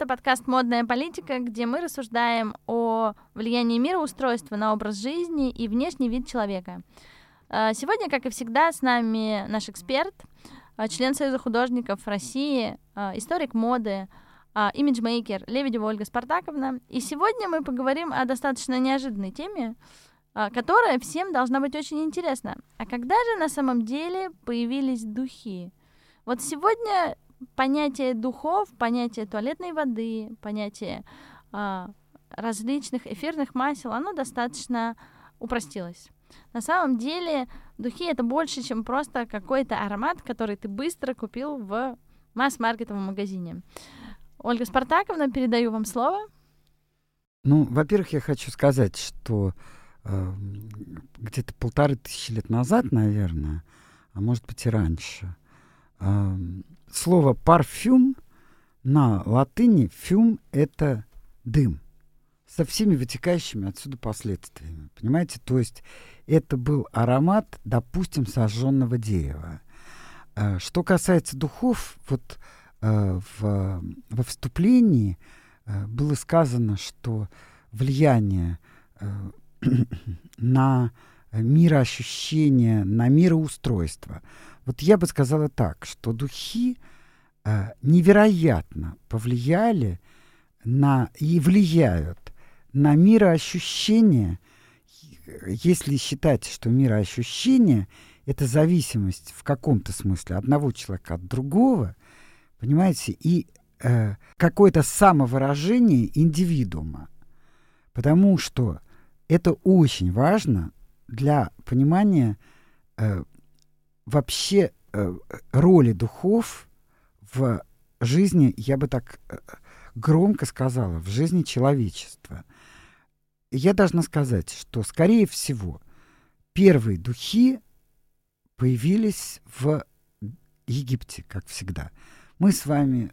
это подкаст «Модная политика», где мы рассуждаем о влиянии мироустройства на образ жизни и внешний вид человека. А, сегодня, как и всегда, с нами наш эксперт, а, член Союза художников России, а, историк моды, имиджмейкер Лебедева Ольга Спартаковна. И сегодня мы поговорим о достаточно неожиданной теме, которая всем должна быть очень интересна. А когда же на самом деле появились духи? Вот сегодня понятие духов, понятие туалетной воды, понятие а, различных эфирных масел, оно достаточно упростилось. На самом деле духи это больше, чем просто какой-то аромат, который ты быстро купил в масс-маркетовом магазине. Ольга Спартаковна, передаю вам слово. Ну, во-первых, я хочу сказать, что э, где-то полторы тысячи лет назад, наверное, а может быть и раньше, слово парфюм на латыни фюм — это дым со всеми вытекающими отсюда последствиями. Понимаете? То есть это был аромат, допустим, сожженного дерева. Э, что касается духов, вот э, в, во вступлении э, было сказано, что влияние на мироощущение, на мироустройство — вот я бы сказала так, что духи э, невероятно повлияли на и влияют на мироощущение, если считать, что мироощущение — это зависимость в каком-то смысле одного человека от другого, понимаете, и э, какое-то самовыражение индивидуума. Потому что это очень важно для понимания э, вообще э, роли духов в жизни, я бы так э, громко сказала, в жизни человечества. Я должна сказать, что, скорее всего, первые духи появились в Египте, как всегда. Мы с вами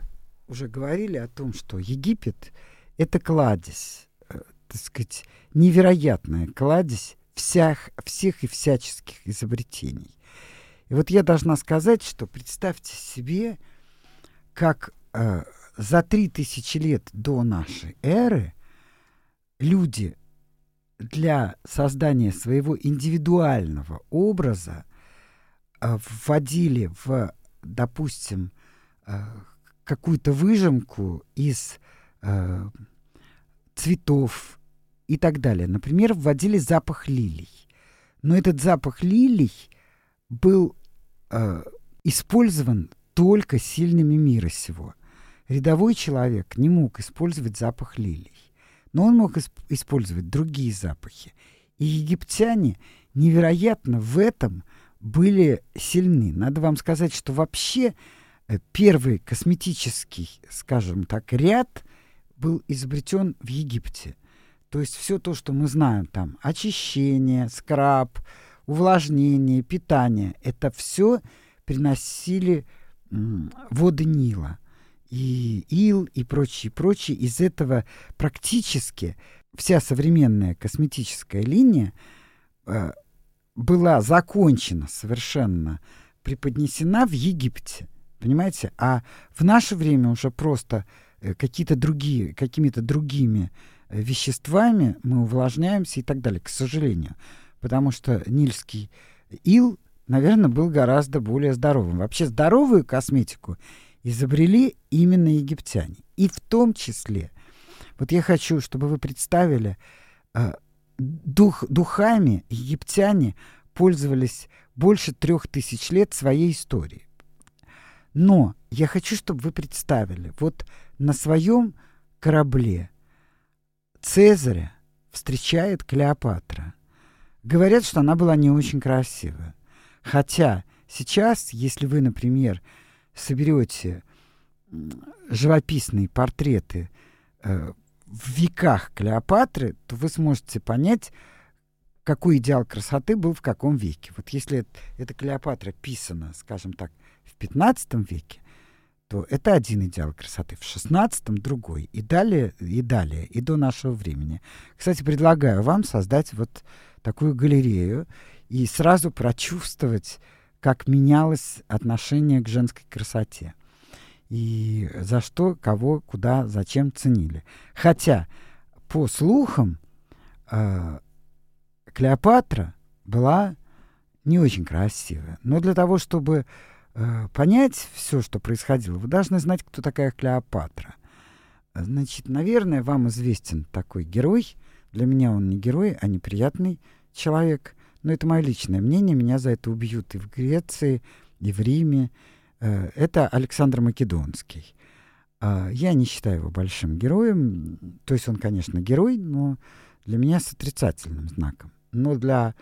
уже говорили о том, что Египет — это кладезь, э, так сказать, невероятная кладезь всех, всех и всяческих изобретений. И вот я должна сказать, что представьте себе, как э, за три тысячи лет до нашей эры люди для создания своего индивидуального образа э, вводили в, допустим, э, какую-то выжимку из э, цветов и так далее. Например, вводили запах лилий. Но этот запах лилий был э, использован только сильными мира сего. Рядовой человек не мог использовать запах лилий, но он мог исп использовать другие запахи. И египтяне невероятно в этом были сильны. Надо вам сказать, что вообще э, первый косметический, скажем так, ряд был изобретен в Египте. То есть все то, что мы знаем там, очищение, скраб, увлажнение, питание, это все приносили воды Нила. И ил, и прочее, прочее. Из этого практически вся современная косметическая линия э, была закончена совершенно, преподнесена в Египте. Понимаете? А в наше время уже просто э, какие-то другие, какими-то другими э, веществами мы увлажняемся и так далее, к сожалению потому что нильский ил, наверное, был гораздо более здоровым. Вообще здоровую косметику изобрели именно египтяне. И в том числе, вот я хочу, чтобы вы представили, э, дух, духами египтяне пользовались больше трех тысяч лет своей истории. Но я хочу, чтобы вы представили, вот на своем корабле Цезаря встречает Клеопатра. Говорят, что она была не очень красивая. Хотя сейчас, если вы, например, соберете живописные портреты э, в веках Клеопатры, то вы сможете понять, какой идеал красоты был в каком веке. Вот если эта Клеопатра писана, скажем так, в 15 веке, то это один идеал красоты, в 16 другой, и далее, и далее, и до нашего времени. Кстати, предлагаю вам создать вот такую галерею и сразу прочувствовать, как менялось отношение к женской красоте. и за что, кого, куда, зачем ценили. Хотя, по слухам, э, Клеопатра была не очень красивая. Но для того, чтобы понять все, что происходило, вы должны знать, кто такая Клеопатра. Значит, наверное, вам известен такой герой. Для меня он не герой, а неприятный человек. Но это мое личное мнение. Меня за это убьют и в Греции, и в Риме. Э, это Александр Македонский. Э, я не считаю его большим героем. То есть он, конечно, герой, но для меня с отрицательным знаком. Но для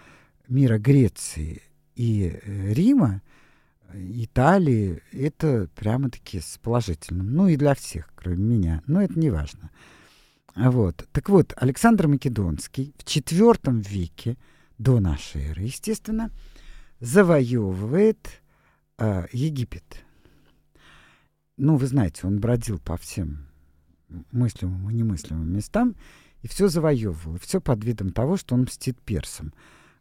мира Греции и э, Рима, Италии, это прямо-таки с положительным. Ну и для всех, кроме меня. Но это не важно. Вот. Так вот, Александр Македонский в IV веке до нашей эры, естественно, завоевывает э, Египет. Ну, вы знаете, он бродил по всем мыслимым и немыслимым местам и все завоевывал. Все под видом того, что он мстит персам.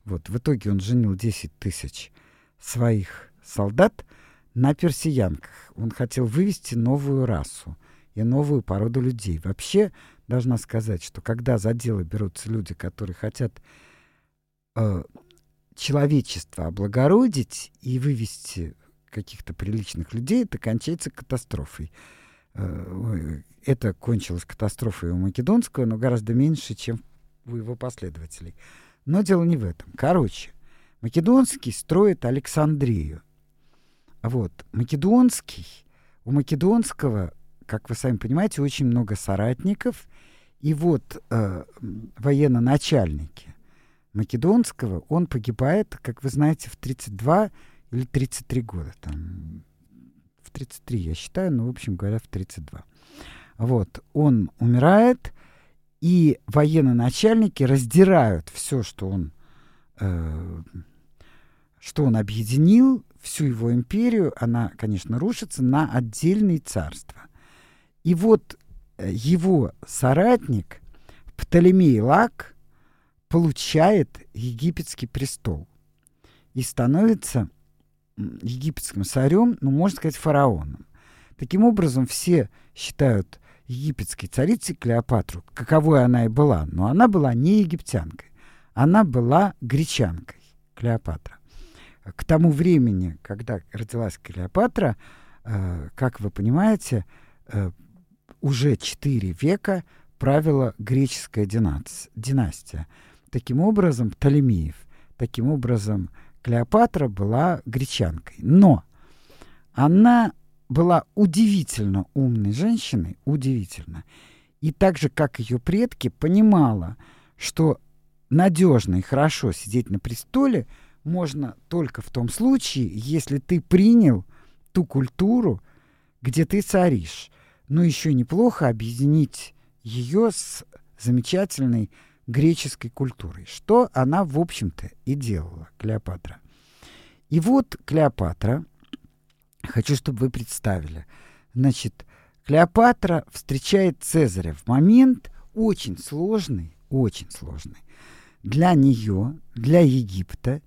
Вот, в итоге он женил 10 тысяч своих солдат на персиянках. Он хотел вывести новую расу и новую породу людей. Вообще, должна сказать, что когда за дело берутся люди, которые хотят э, человечество облагородить и вывести каких-то приличных людей, это кончается катастрофой. Э, это кончилось катастрофой у Македонского, но гораздо меньше, чем у его последователей. Но дело не в этом. Короче, Македонский строит Александрию. Вот, Македонский, у Македонского, как вы сами понимаете, очень много соратников. И вот э, военно-начальники Македонского, он погибает, как вы знаете, в 32 или 33 года. Там, в 33, я считаю, но, в общем говоря, в 32. Вот, он умирает, и военно-начальники раздирают все, что он, э, что он объединил, всю его империю, она, конечно, рушится на отдельные царства. И вот э, его соратник Птолемей Лак получает египетский престол и становится египетским царем, ну, можно сказать, фараоном. Таким образом, все считают египетской царицей Клеопатру, каковой она и была, но она была не египтянкой, она была гречанкой, Клеопатра. К тому времени, когда родилась Клеопатра, э, как вы понимаете, э, уже четыре века правила греческая династия. Таким образом, Птолемеев, таким образом, Клеопатра была гречанкой. Но она была удивительно умной женщиной, удивительно. И так же, как ее предки, понимала, что надежно и хорошо сидеть на престоле можно только в том случае, если ты принял ту культуру, где ты царишь. Но еще неплохо объединить ее с замечательной греческой культурой, что она, в общем-то, и делала, Клеопатра. И вот Клеопатра Хочу, чтобы вы представили. Значит, Клеопатра встречает Цезаря в момент очень сложный, очень сложный. Для нее, для Египта,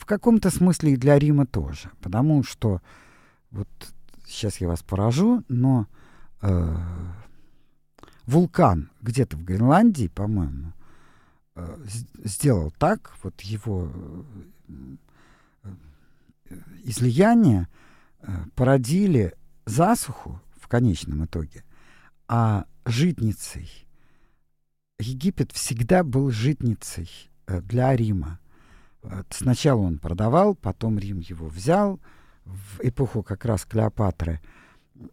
в каком-то смысле и для Рима тоже. Потому что, вот сейчас я вас поражу, но э, вулкан где-то в Гренландии, по-моему, э, сделал так, вот его э, излияние, Э, породили засуху в конечном итоге, а житницей Египет всегда был житницей э, для Рима. Сначала он продавал, потом Рим его взял в эпоху как раз Клеопатры.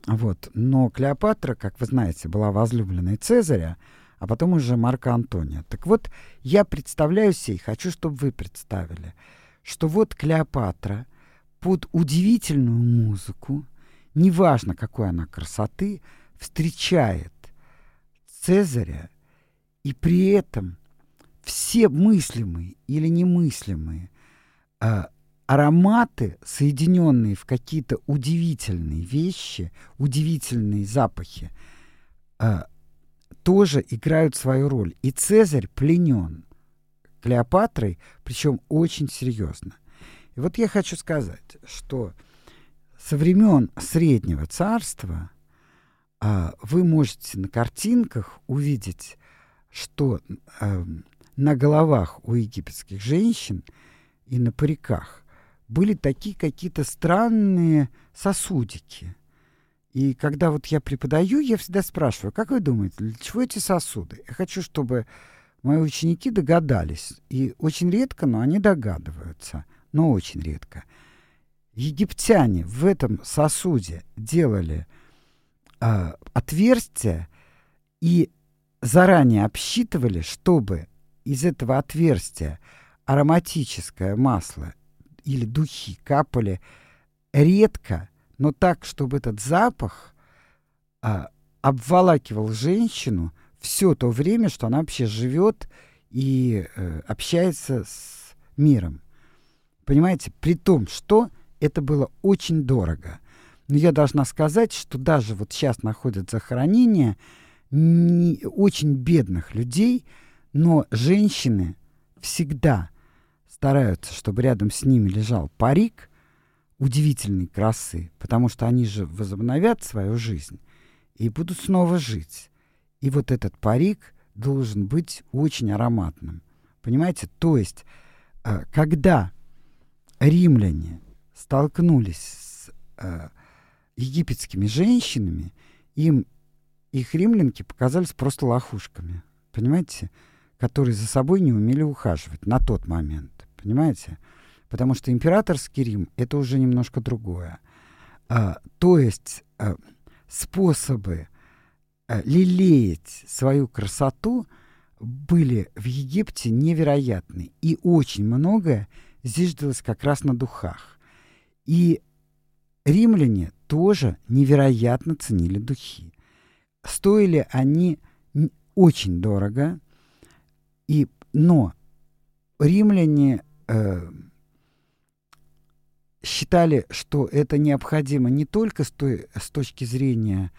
Вот. Но Клеопатра, как вы знаете, была возлюбленной Цезаря, а потом уже Марка Антония. Так вот, я представляю себе, и хочу, чтобы вы представили, что вот Клеопатра — под удивительную музыку, неважно какой она красоты, встречает Цезаря, и при этом все мыслимые или немыслимые э, ароматы, соединенные в какие-то удивительные вещи, удивительные запахи, э, тоже играют свою роль. И Цезарь пленен Клеопатрой, причем очень серьезно. И вот я хочу сказать, что со времен Среднего Царства а, вы можете на картинках увидеть, что а, на головах у египетских женщин и на париках были такие какие-то странные сосудики. И когда вот я преподаю, я всегда спрашиваю, как вы думаете, для чего эти сосуды? Я хочу, чтобы мои ученики догадались. И очень редко, но они догадываются. Но очень редко. Египтяне в этом сосуде делали э, отверстие и заранее обсчитывали, чтобы из этого отверстия ароматическое масло или духи капали редко, но так, чтобы этот запах а, обволакивал женщину все то время, что она вообще живет и э, общается с миром. Понимаете? При том, что это было очень дорого. Но я должна сказать, что даже вот сейчас находят захоронения не, очень бедных людей, но женщины всегда стараются, чтобы рядом с ними лежал парик удивительной красы, потому что они же возобновят свою жизнь и будут снова жить. И вот этот парик должен быть очень ароматным. Понимаете? То есть, э, когда римляне столкнулись с э, египетскими женщинами, им их римлянки показались просто лохушками. Понимаете? Которые за собой не умели ухаживать на тот момент. Понимаете? Потому что императорский Рим — это уже немножко другое. А, то есть а, способы а, лелеять свою красоту были в Египте невероятны. И очень многое зиждалось как раз на духах. И римляне тоже невероятно ценили духи. Стоили они очень дорого, и, но римляне э, считали, что это необходимо не только с, той, с точки зрения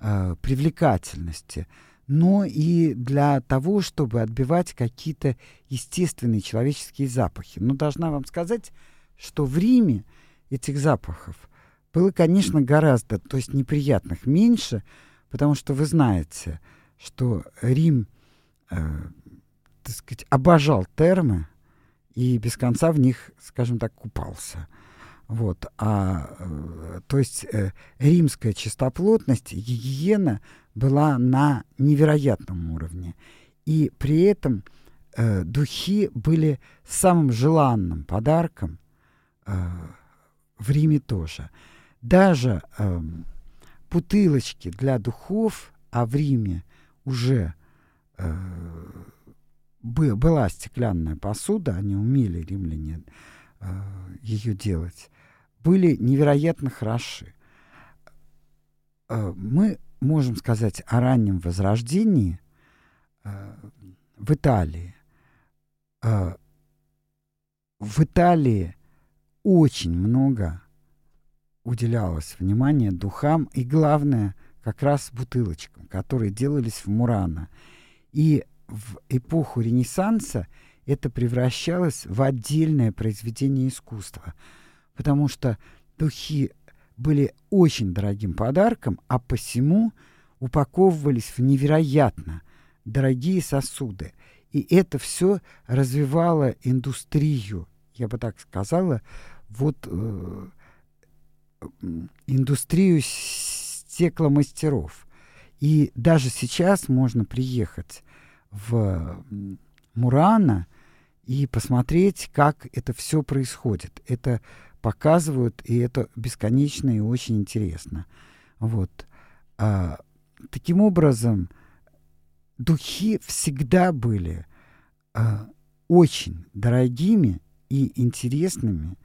э, привлекательности, но и для того, чтобы отбивать какие-то естественные человеческие запахи. Но должна вам сказать, что в Риме этих запахов было, конечно, гораздо, то есть неприятных меньше, потому что вы знаете, что Рим, э, так сказать, обожал термы и без конца в них, скажем так, купался. Вот, а, э, то есть э, римская чистоплотность, гигиена была на невероятном уровне. И при этом э, духи были самым желанным подарком э, в Риме тоже. Даже э, бутылочки для духов, а в Риме уже э, была стеклянная посуда, они умели, римляне, э, ее делать были невероятно хороши. Э, мы можем сказать о раннем возрождении э, в Италии. В Италии очень много уделялось внимания духам и, главное, как раз бутылочкам, которые делались в Мурано. И в эпоху Ренессанса это превращалось в отдельное произведение искусства – потому что духи были очень дорогим подарком, а посему упаковывались в невероятно дорогие сосуды. И это все развивало индустрию, я бы так сказала, вот э, индустрию стекломастеров. И даже сейчас можно приехать в Мурана и посмотреть, как это все происходит. Это показывают, и это бесконечно и очень интересно. Вот. А, таким образом, духи всегда были а, очень дорогими и интересными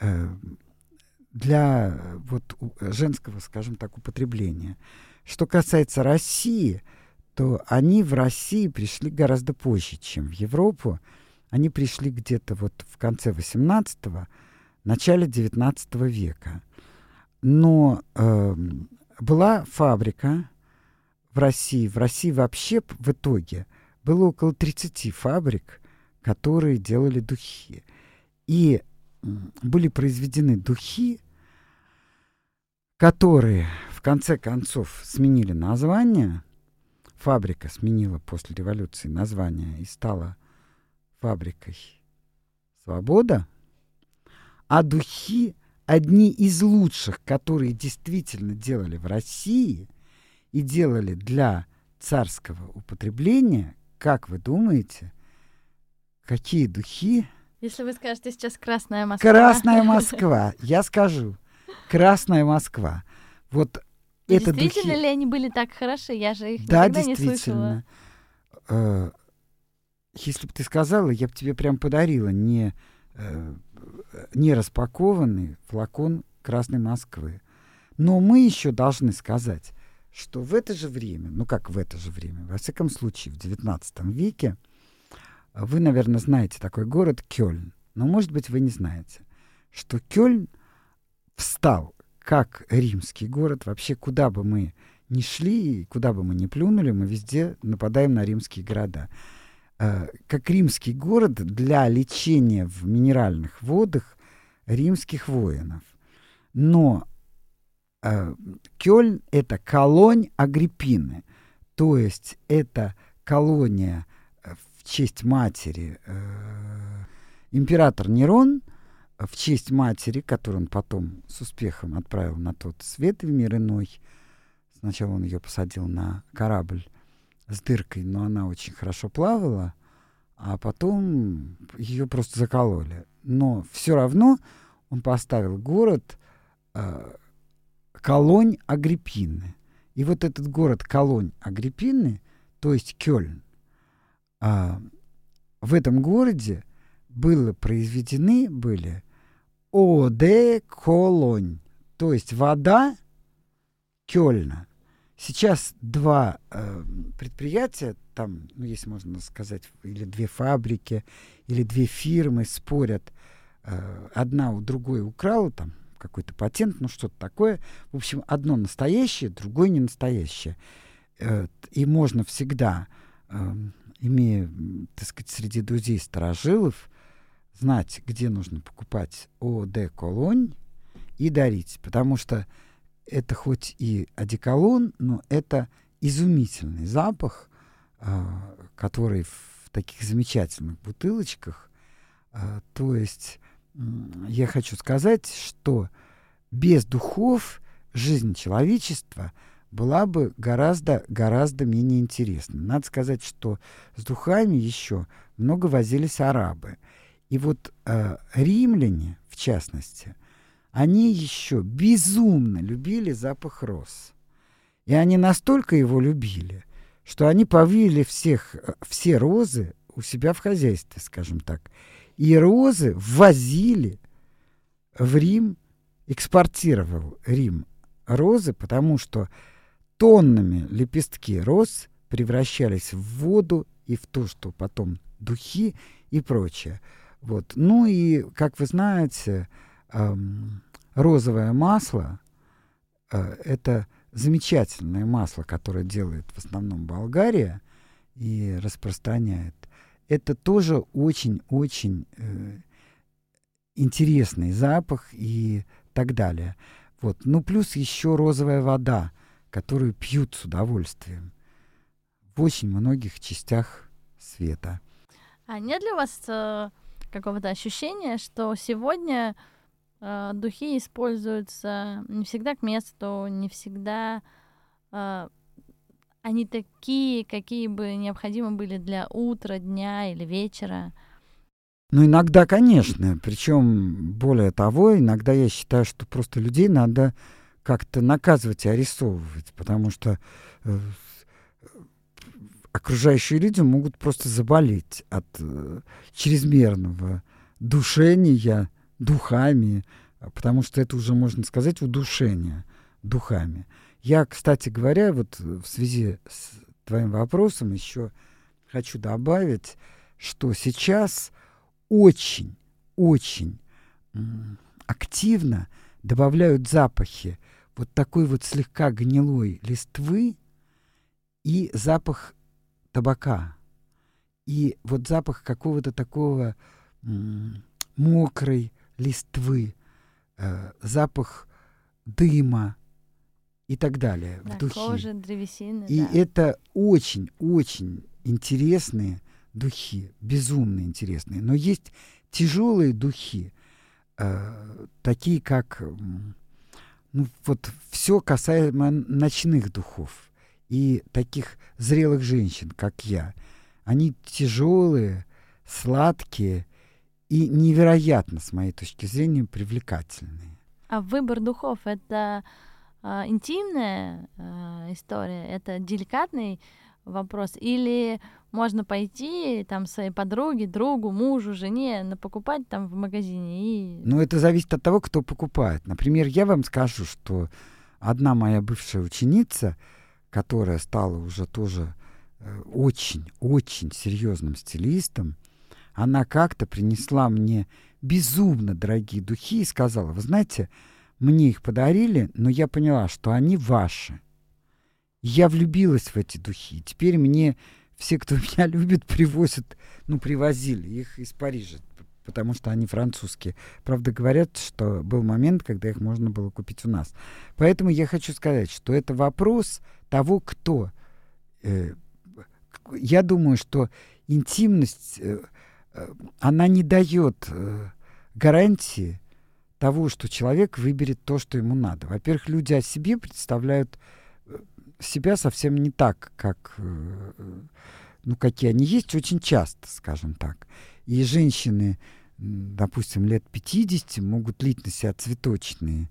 а, для вот, женского, скажем так, употребления. Что касается России, то они в России пришли гораздо позже, чем в Европу. Они пришли где-то вот в конце 18 начале XIX века. Но э, была фабрика в России. В России вообще в итоге было около 30 фабрик, которые делали духи. И были произведены духи которые в конце концов сменили название, фабрика сменила после революции название и стала фабрикой «Свобода», а духи одни из лучших, которые действительно делали в России и делали для царского употребления, как вы думаете, какие духи? Если вы скажете сейчас «Красная Москва». «Красная Москва», я скажу. «Красная Москва». Вот это действительно духи... ли они были так хороши? Я же их Да, никогда не слышала. действительно. Э, Если бы ты сказала, я бы тебе прям подарила не, э, не распакованный флакон Красной Москвы. Но мы еще должны сказать, что в это же время, ну как в это же время, во всяком случае в XIX веке, вы, наверное, знаете такой город Кёльн, но, может быть, вы не знаете, что Кёльн встал как римский город. Вообще, куда бы мы ни шли, куда бы мы ни плюнули, мы везде нападаем на римские города. Э, Как римский город для лечения в минеральных водах римских воинов. Но э, Кёльн — это колонь Агриппины, то есть это колония э, в честь матери император Нерон в честь матери, которую он потом с успехом отправил на тот свет в мир иной. Сначала он ее посадил на корабль с дыркой, но она очень хорошо плавала, а потом ее просто закололи. Но все равно он поставил город э, Колонь Агриппины. И вот этот город Колонь Агриппины, то есть Кёльн, а, в этом городе было произведены были ОД Колонь, то есть вода Кёльна. Сейчас два э, предприятия, там, ну, если можно сказать, или две фабрики, или две фирмы спорят, э, одна у другой украла там какой-то патент, ну что-то такое. В общем, одно настоящее, другое не настоящее. Э, и можно всегда, э, имея, так сказать, среди друзей старожилов, знать, где нужно покупать ОД Колонь и дарить. Потому что это хоть и одеколон, но это изумительный запах, а, который в таких замечательных бутылочках. А, То есть я хочу сказать, что без духов жизнь человечества была бы гораздо, гораздо менее интересной. Надо сказать, что с духами еще много возились арабы. И вот э, римляне, в частности, они еще безумно любили запах роз. И они настолько его любили, что они повили всех, э, все розы у себя в хозяйстве, скажем так. И розы ввозили в Рим, экспортировал Рим розы, потому что тоннами лепестки роз превращались в воду и в то, что потом духи и прочее. Вот. Ну и, как вы знаете, розовое масло э, это замечательное масло, которое делает в основном Болгария и распространяет. Это тоже очень-очень э, интересный запах и так далее. Вот. Ну, плюс еще розовая вода, которую пьют с удовольствием в очень многих частях света. А нет у вас э, какого-то ощущения, что сегодня э, духи используются не всегда к месту, не всегда э, они такие, какие бы необходимы были для утра, дня или вечера? Ну, иногда, конечно. Причем, более того, иногда я считаю, что просто людей надо как-то наказывать и арестовывать, потому что э, окружающие люди могут просто заболеть от э, чрезмерного душения духами, потому что это уже, можно сказать, удушение духами. Я, кстати говоря, вот в связи с твоим вопросом еще хочу добавить, что сейчас очень, очень активно добавляют запахи вот такой вот слегка гнилой листвы и запах табака. И вот запах какого-то такого мокрой листвы, э, запах дыма и так далее Да, в духе. кожа, древесины, И да. это очень-очень интересные духи, безумно интересные. Но есть тяжелые духи, э, такие как, ну вот все касаемо ночных духов и таких зрелых женщин, как я. Они тяжелые, сладкие и невероятно, с моей точки зрения, привлекательные. А выбор духов — это а, интимная а, история, это деликатный вопрос, или можно пойти там своей подруге, другу, мужу, жене, на покупать там в магазине и... Но это зависит от того, кто покупает. Например, я вам скажу, что одна моя бывшая ученица, которая стала уже тоже очень-очень серьезным стилистом, она как-то принесла мне безумно дорогие духи и сказала, вы знаете, мне их подарили, но я поняла, что они ваши. Я влюбилась в эти духи. Теперь мне все, кто меня любит, привозят, ну, привозили их из Парижа, потому что они французские. Правда, говорят, что был момент, когда их можно было купить у нас. Поэтому я хочу сказать, что это вопрос того, кто. Э, я думаю, что интимность, э, э, она не дает гарантии того, что человек выберет то, что ему надо. Во-первых, люди о себе представляют себя совсем не так, как, ну, какие они есть, очень часто, скажем так. И женщины, допустим, лет 50 могут лить на себя цветочные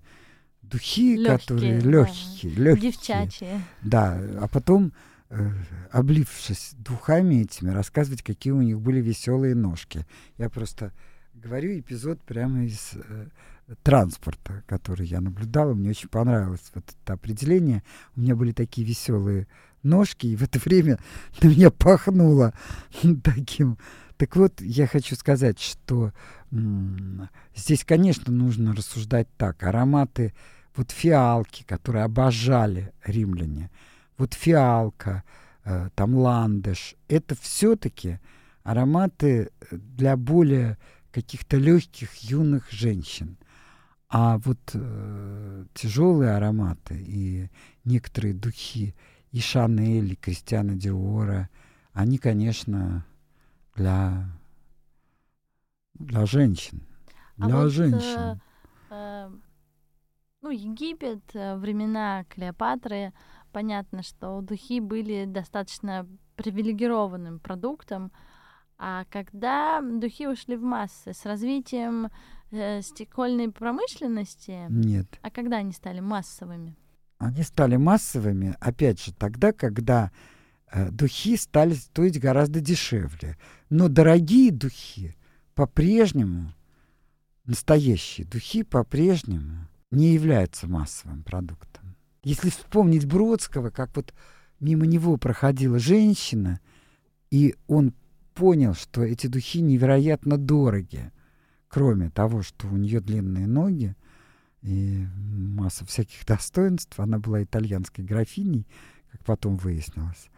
духи, Лёгкие, которые да. легкие, легкие. Девчачьи. Да, а потом, э, облившись духами этими, рассказывать, какие у них были веселые ножки. Я просто говорю эпизод прямо из э, транспорта, который я наблюдала. Мне очень понравилось вот это определение. У меня были такие веселые ножки, и в это время на меня пахнуло таким. Так вот, я хочу сказать, что здесь, конечно, нужно рассуждать так. Ароматы, вот фиалки, которые обожали римляне, вот фиалка, э, там ландыш, это все-таки ароматы для более каких-то легких юных женщин. А вот э, тяжелые ароматы и некоторые духи и Шанель, и Кристиана Диора, они, конечно, для, для женщин. А Для вот, женщин. э, э, ну, Египет, э, времена Клеопатры, понятно, что духи были достаточно привилегированным продуктом, а когда духи ушли в массы с развитием э, стекольной промышленности, Нет. а когда они стали массовыми? Они стали массовыми, опять же, тогда, когда э, духи стали стоить гораздо дешевле. Но дорогие духи по-прежнему, настоящие духи по-прежнему не являются массовым продуктом. Если вспомнить Бродского, как вот мимо него проходила женщина, и он понял, что эти духи невероятно дороги, кроме того, что у нее длинные ноги и масса всяких достоинств. Она была итальянской графиней, как потом выяснилось,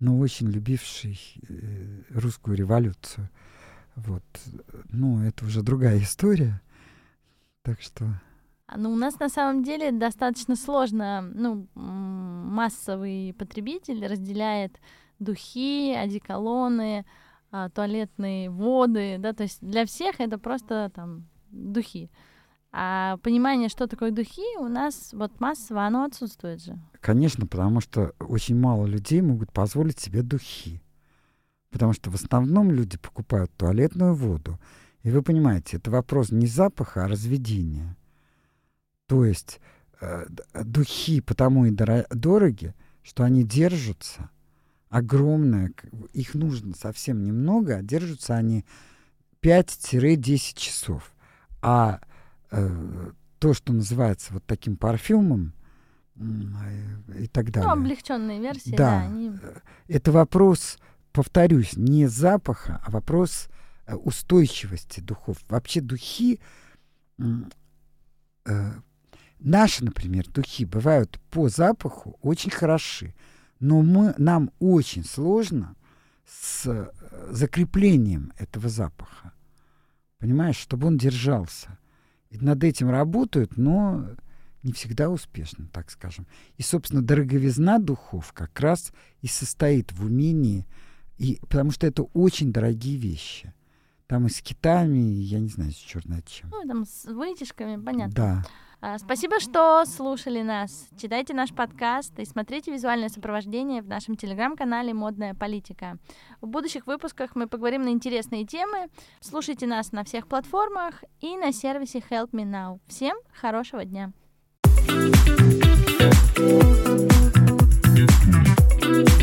но очень любившей э, русскую революцию. Вот. Ну, это уже другая история. Так что... А, Ну, у нас на самом деле достаточно сложно, ну, массовый потребитель разделяет духи, одеколоны, а, туалетные воды, да, то есть для всех это просто там духи. А понимание, что такое духи, у нас вот массово оно отсутствует же. Конечно, потому что очень мало людей могут позволить себе духи. Потому что в основном люди покупают туалетную воду. И вы понимаете, это вопрос не запаха, а разведения. То есть э, д- духи потому и доро- дороги, что они держатся огромное, их нужно совсем немного, а держатся они 5-10 часов. А э, то, что называется вот таким парфюмом э, и так Ну, далее. облегченные версии, да, Да. они... Это вопрос, повторюсь, не запаха, а вопрос э, устойчивости духов. Вообще духи, э, наши, например, духи бывают по запаху очень хороши, но мы, нам очень сложно с э, закреплением этого запаха. Понимаешь, чтобы он держался. И над этим работают, но не всегда успешно, так скажем. И, собственно, дороговизна духов как раз и состоит в умении, и, потому что это очень дорогие вещи. Там и с китами, я не знаю, с черной чем. Ну, там с вытяжками, понятно. Да. А, Спасибо, что слушали нас. Читайте наш подкаст и смотрите визуальное сопровождение в нашем телеграм-канале «Модная политика». В будущих выпусках мы поговорим на интересные темы. Слушайте нас на всех платформах и на сервисе Help Me Now. Всем хорошего дня! thank you